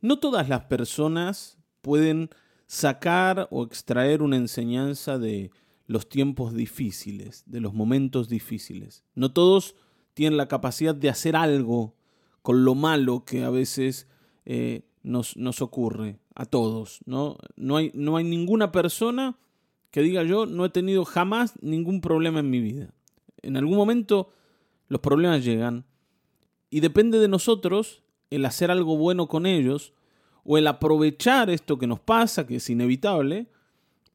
No todas las personas pueden sacar o extraer una enseñanza de los tiempos difíciles, de los momentos difíciles. No todos tienen la capacidad de hacer algo con lo malo que a veces eh, nos, ocurre a todos. no hay ninguna persona que diga yo no he tenido jamás ningún problema en mi vida. En algún momento los problemas llegan y depende de nosotros el hacer algo bueno con ellos o el aprovechar esto que nos pasa, que es inevitable,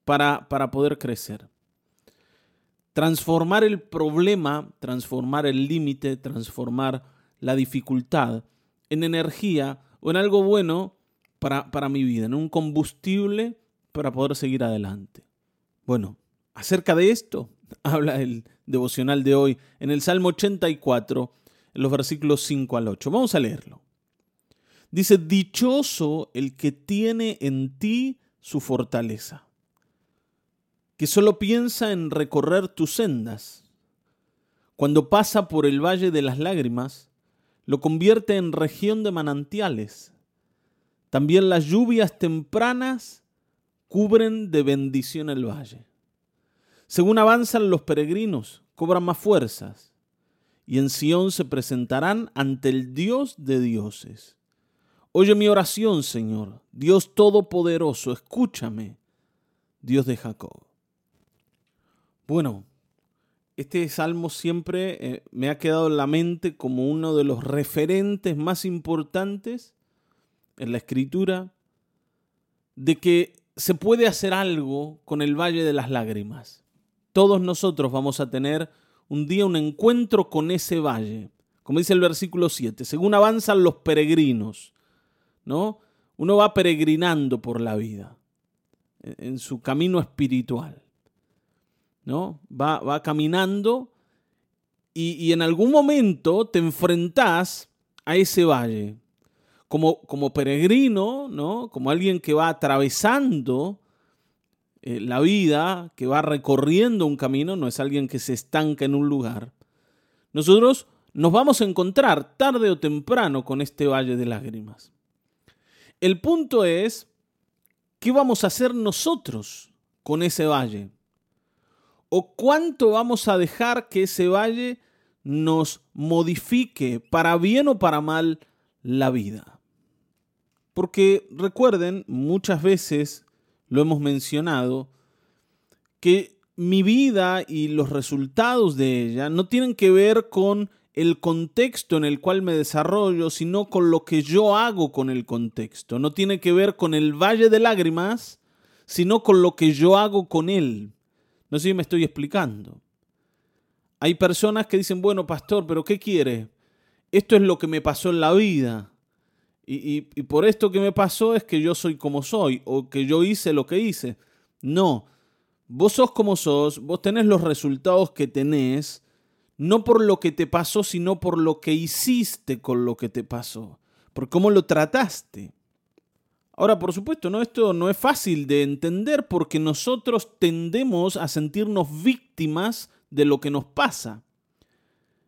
para, para poder crecer. Transformar el problema, transformar el límite, transformar la dificultad en energía o en algo bueno para, para mi vida, en un combustible para poder seguir adelante. Bueno, acerca de esto habla el devocional de hoy en el Salmo 84, en los versículos 5 al 8. Vamos a leerlo. Dice, dichoso el que tiene en ti su fortaleza, que solo piensa en recorrer tus sendas. Cuando pasa por el valle de las lágrimas, lo convierte en región de manantiales. También las lluvias tempranas cubren de bendición el valle. Según avanzan los peregrinos, cobran más fuerzas, y en Sión se presentarán ante el Dios de dioses. Oye mi oración, Señor, Dios Todopoderoso, escúchame, Dios de Jacob. Bueno, este salmo siempre eh, me ha quedado en la mente como uno de los referentes más importantes en la escritura de que se puede hacer algo con el Valle de las Lágrimas todos nosotros vamos a tener un día un encuentro con ese valle. Como dice el versículo 7, según avanzan los peregrinos, ¿no? Uno va peregrinando por la vida, en su camino espiritual, ¿no? Va, va caminando y, y, en algún momento te enfrentás a ese valle. Como, como peregrino, ¿no? Como alguien que va atravesando eh, la vida, que va recorriendo un camino, no es alguien que se estanca en un lugar. Nosotros nos vamos a encontrar tarde o temprano con este valle de lágrimas. El punto es, ¿qué vamos a hacer nosotros con ese valle? ¿O cuánto vamos a dejar que ese valle nos modifique para bien o para mal la vida? Porque recuerden, muchas veces lo hemos mencionado, que mi vida y los resultados de ella no tienen que ver con el contexto en el cual me desarrollo, sino con lo que yo hago con el contexto. No tiene que ver con el valle de lágrimas, sino con lo que yo hago con él. No sé si me estoy explicando. Hay personas que dicen, bueno, pastor, pero ¿qué quiere? Esto es lo que me pasó en la vida. Y, por esto que me pasó es que yo soy como soy o que yo hice lo que hice. No, vos sos como sos, vos tenés los resultados que tenés, no por lo que te pasó, sino por lo que hiciste con lo que te pasó, por cómo lo trataste. Ahora, por supuesto, ¿no? esto no es fácil de entender porque nosotros tendemos a sentirnos víctimas de lo que nos pasa.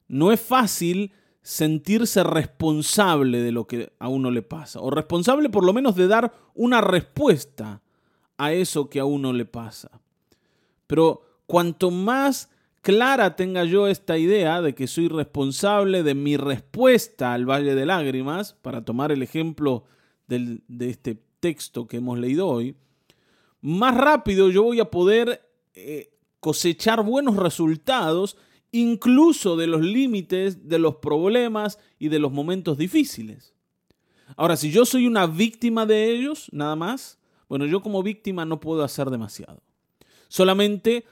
No es fácil sentirse responsable de lo que a uno le pasa, o responsable por lo menos de dar una respuesta a eso que a uno le pasa. Pero cuanto más clara tenga yo esta idea de que soy responsable de mi respuesta al Valle de Lágrimas, para tomar el ejemplo de este texto que hemos leído hoy, más rápido yo voy a poder eh, cosechar buenos resultados incluso de los límites, de los problemas y de los momentos difíciles. Ahora, si yo soy una víctima de ellos, nada más, bueno, yo como víctima no puedo hacer demasiado. Solamente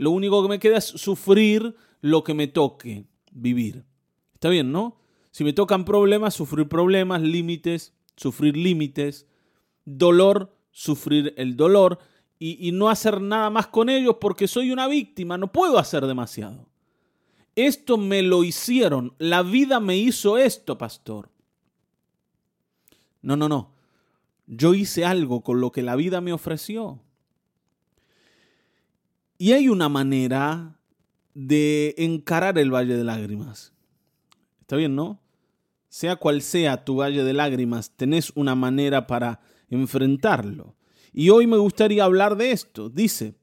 lo único que me queda es sufrir lo que me toque vivir. Está bien, ¿no? Si me tocan problemas, sufrir problemas, límites, sufrir límites, dolor, sufrir el dolor y, y no hacer nada más con ellos porque soy una víctima, no puedo hacer demasiado. Esto me lo hicieron. La vida me hizo esto, pastor. No, no, no. Yo hice algo con lo que la vida me ofreció. Y hay una manera de encarar el valle de lágrimas. ¿Está bien, no? sea cual sea tu valle de lágrimas, tenés una manera para enfrentarlo. Y hoy me gustaría hablar de esto. Dice,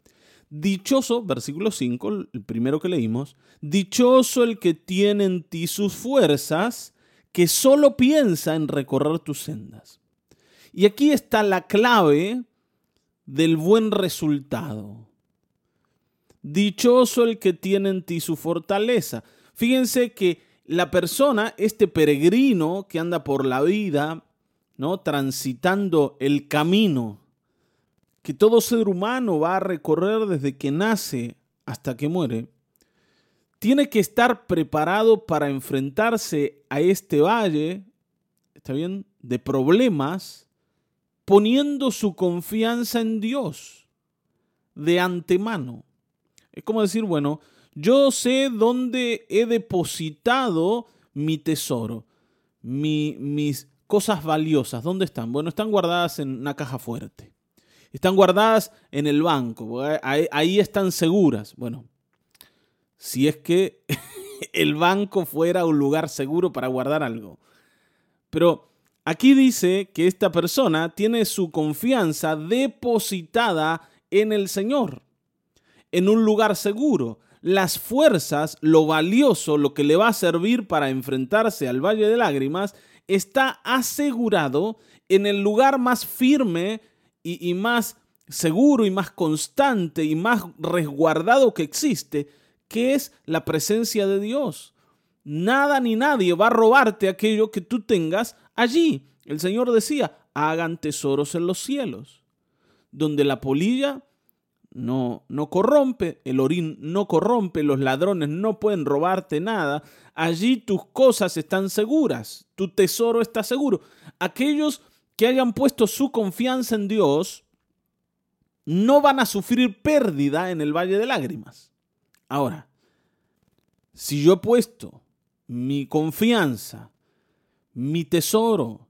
dichoso, versículo 5, el primero que leímos, dichoso el que tiene en ti sus fuerzas, que solo piensa en recorrer tus sendas. Y aquí está la clave del buen resultado. Dichoso el que tiene en ti su fortaleza. Fíjense que la persona, este peregrino que anda por la vida, ¿no? transitando el camino que todo ser humano va a recorrer desde que nace hasta que muere, tiene que estar preparado para enfrentarse a este valle, ¿está bien?, de problemas, poniendo su confianza en Dios de antemano. Es como decir, bueno, yo sé dónde he depositado mi tesoro, mis cosas valiosas. ¿Dónde están? Bueno, están guardadas en una caja fuerte. Están guardadas en el banco. Ahí, están seguras. Bueno, si es que el banco fuera un lugar seguro para guardar algo. Pero aquí dice que esta persona tiene su confianza depositada en el Señor, en un lugar seguro las fuerzas, lo valioso, lo que le va a servir para enfrentarse al Valle de Lágrimas, está asegurado en el lugar más firme y, más seguro y más constante y más resguardado que existe, que es la presencia de Dios. Nada ni nadie va a robarte aquello que tú tengas allí. El Señor decía, hagan tesoros en los cielos, donde la polilla no, no corrompe, el orín no corrompe, los ladrones no pueden robarte nada. Allí tus cosas están seguras, tu tesoro está seguro. Aquellos que hayan puesto su confianza en Dios no van a sufrir pérdida en el valle de lágrimas. Ahora, si yo he puesto mi confianza, mi tesoro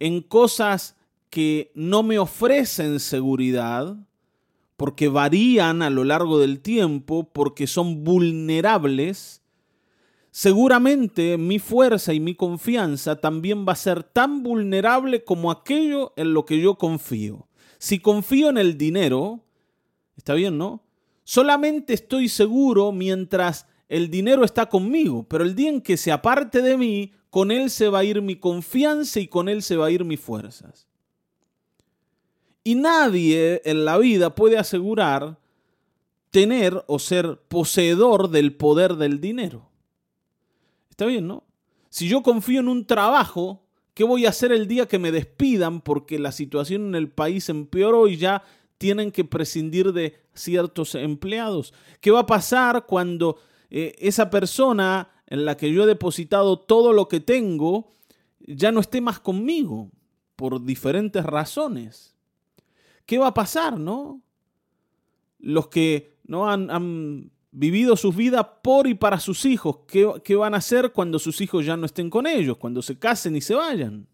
en cosas que no me ofrecen seguridad, porque varían a lo largo del tiempo, porque son vulnerables, seguramente mi fuerza y mi confianza también va a ser tan vulnerable como aquello en lo que yo confío. Si confío en el dinero, está bien, ¿no? Solamente estoy seguro mientras el dinero está conmigo, pero el día en que se aparte de mí, con él se va a ir mi confianza y con él se va a ir mis fuerzas. Y nadie en la vida puede asegurar tener o ser poseedor del poder del dinero. Está bien, ¿no? Si yo confío en un trabajo, ¿qué voy a hacer el día que me despidan porque la situación en el país empeoró y ya tienen que prescindir de ciertos empleados? ¿Qué va a pasar cuando eh, esa persona en la que yo he depositado todo lo que tengo ya no esté más conmigo por diferentes razones? ¿Qué va a pasar, no? Los que no han, vivido sus vidas por y para sus hijos, ¿qué, van a hacer cuando sus hijos ya no estén con ellos, cuando se casen y se vayan?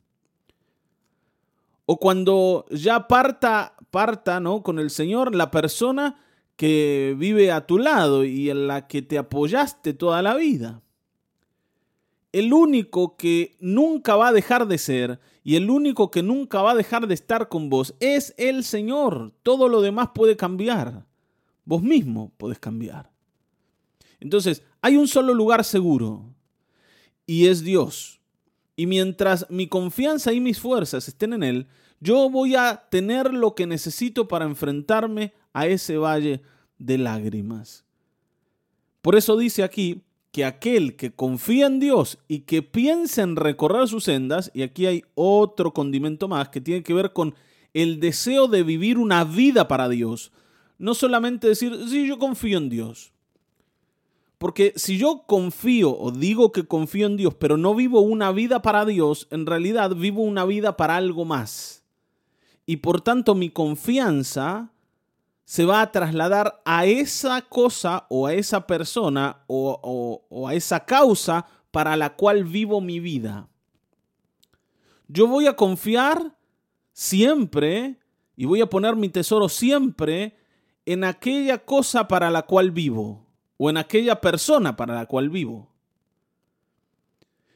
O cuando ya parta, parta, ¿no? Con el Señor la persona que vive a tu lado y en la que te apoyaste toda la vida. El único que nunca va a dejar de ser y el único que nunca va a dejar de estar con vos es el Señor. Todo lo demás puede cambiar. Vos mismo podés cambiar. Entonces, hay un solo lugar seguro y es Dios. Y mientras mi confianza y mis fuerzas estén en Él, yo voy a tener lo que necesito para enfrentarme a ese valle de lágrimas. Por eso dice aquí, que aquel que confía en Dios y que piensa en recorrer sus sendas, y aquí hay otro condimento más que tiene que ver con el deseo de vivir una vida para Dios. No solamente decir, sí, yo confío en Dios. Porque si yo confío o digo que confío en Dios, pero no vivo una vida para Dios, en realidad vivo una vida para algo más. Y por tanto mi confianza se va a trasladar a esa cosa o a esa persona o, a esa causa para la cual vivo mi vida. Yo voy a confiar siempre y voy a poner mi tesoro siempre en aquella cosa para la cual vivo o en aquella persona para la cual vivo.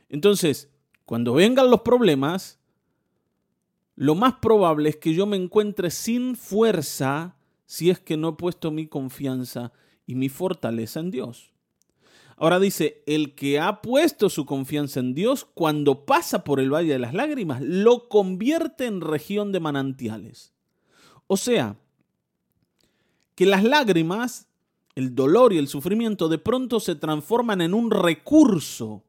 Entonces, cuando vengan los problemas, lo más probable es que yo me encuentre sin fuerza si es que no he puesto mi confianza y mi fortaleza en Dios. Ahora dice, el que ha puesto su confianza en Dios, cuando pasa por el Valle de las Lágrimas, lo convierte en región de manantiales. O sea, que las lágrimas, el dolor y el sufrimiento de pronto se transforman en un recurso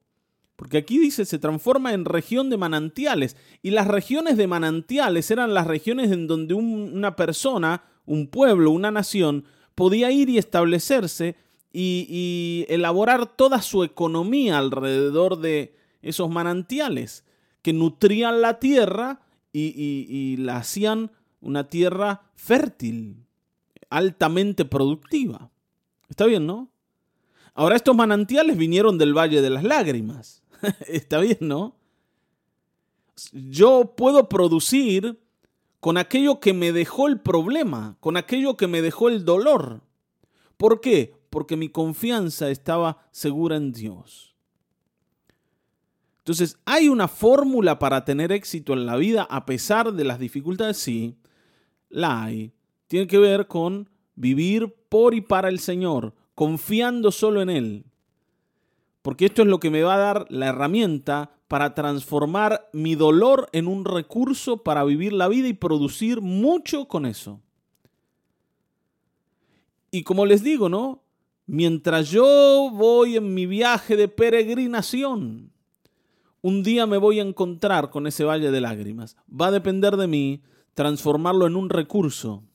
porque aquí dice, se transforma en región de manantiales. Y las regiones de manantiales eran las regiones en donde una persona, un pueblo, una nación, podía ir y establecerse y, elaborar toda su economía alrededor de esos manantiales que nutrían la tierra y la hacían una tierra fértil, altamente productiva. Está bien, ¿no? Ahora estos manantiales vinieron del Valle de las Lágrimas. Está bien, ¿no? Yo puedo producir con aquello que me dejó el problema, con aquello que me dejó el dolor. ¿Por qué? Porque mi confianza estaba segura en Dios. Entonces, ¿hay una fórmula para tener éxito en la vida a pesar de las dificultades? Sí, la hay. Tiene que ver con vivir por y para el Señor, confiando solo en Él porque esto es lo que me va a dar la herramienta para transformar mi dolor en un recurso para vivir la vida y producir mucho con eso. Y como les digo, ¿no? Mientras yo voy en mi viaje de peregrinación, un día me voy a encontrar con ese valle de lágrimas. Va a depender de mí transformarlo en un recurso,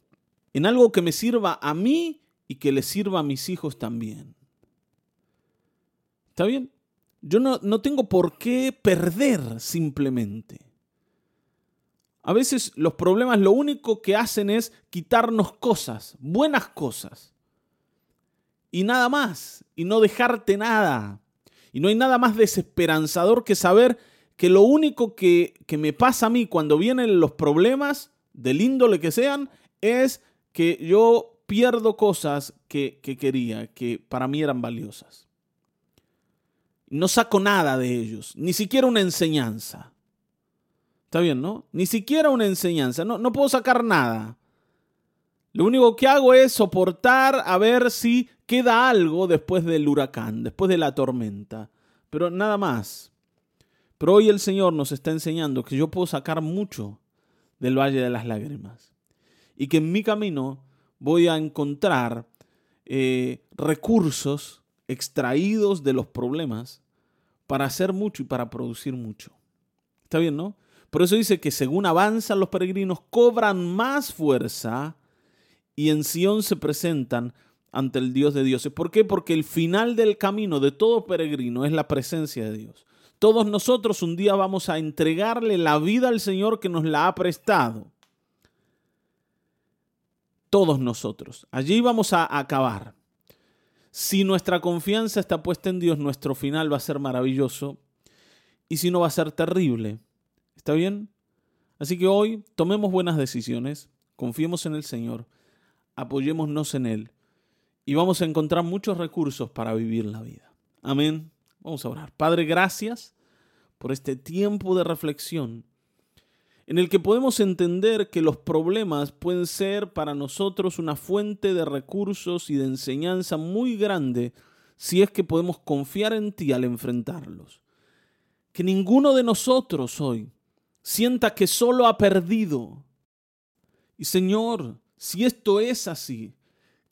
en algo que me sirva a mí y que le sirva a mis hijos también. ¿Está bien? Yo no, no tengo por qué perder simplemente. A veces los problemas lo único que hacen es quitarnos cosas, buenas cosas. Y nada más, y no dejarte nada. Y no hay nada más desesperanzador que saber que lo único que, que me pasa a mí cuando vienen los problemas, del índole que sean, es que yo pierdo cosas que, que quería, que para mí eran valiosas. No saco nada de ellos, ni siquiera una enseñanza. Está bien, ¿no? Ni siquiera una enseñanza, no, no puedo sacar nada. Lo único que hago es soportar a ver si queda algo después del huracán, después de la tormenta. Pero nada más. Pero hoy el Señor nos está enseñando que yo puedo sacar mucho del Valle de las Lágrimas. Y que en mi camino voy a encontrar eh, recursos extraídos de los problemas para hacer mucho y para producir mucho. Está bien, ¿no? Por eso dice que según avanzan los peregrinos, cobran más fuerza y en Sión se presentan ante el Dios de dioses. ¿Por qué? Porque el final del camino de todo peregrino es la presencia de Dios. Todos nosotros un día vamos a entregarle la vida al Señor que nos la ha prestado. Todos nosotros. Allí vamos a acabar. Si nuestra confianza está puesta en Dios, nuestro final va a ser maravilloso y si no va a ser terrible. ¿Está bien? Así que hoy tomemos buenas decisiones, confiemos en el Señor, apoyémonos en Él y vamos a encontrar muchos recursos para vivir la vida. Amén. Vamos a orar. Padre, gracias por este tiempo de reflexión en el que podemos entender que los problemas pueden ser para nosotros una fuente de recursos y de enseñanza muy grande si es que podemos confiar en ti al enfrentarlos. Que ninguno de nosotros hoy sienta que solo ha perdido. Y Señor, si esto es así,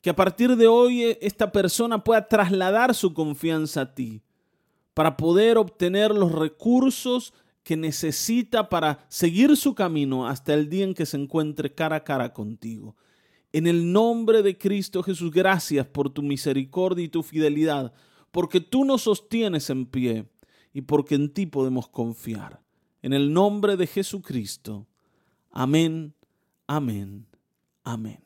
que a partir de hoy esta persona pueda trasladar su confianza a ti para poder obtener los recursos que necesita para seguir su camino hasta el día en que se encuentre cara a cara contigo. En el nombre de Cristo Jesús, gracias por tu misericordia y tu fidelidad, porque tú nos sostienes en pie y porque en ti podemos confiar. En el nombre de Jesucristo. Amén, amén, amén.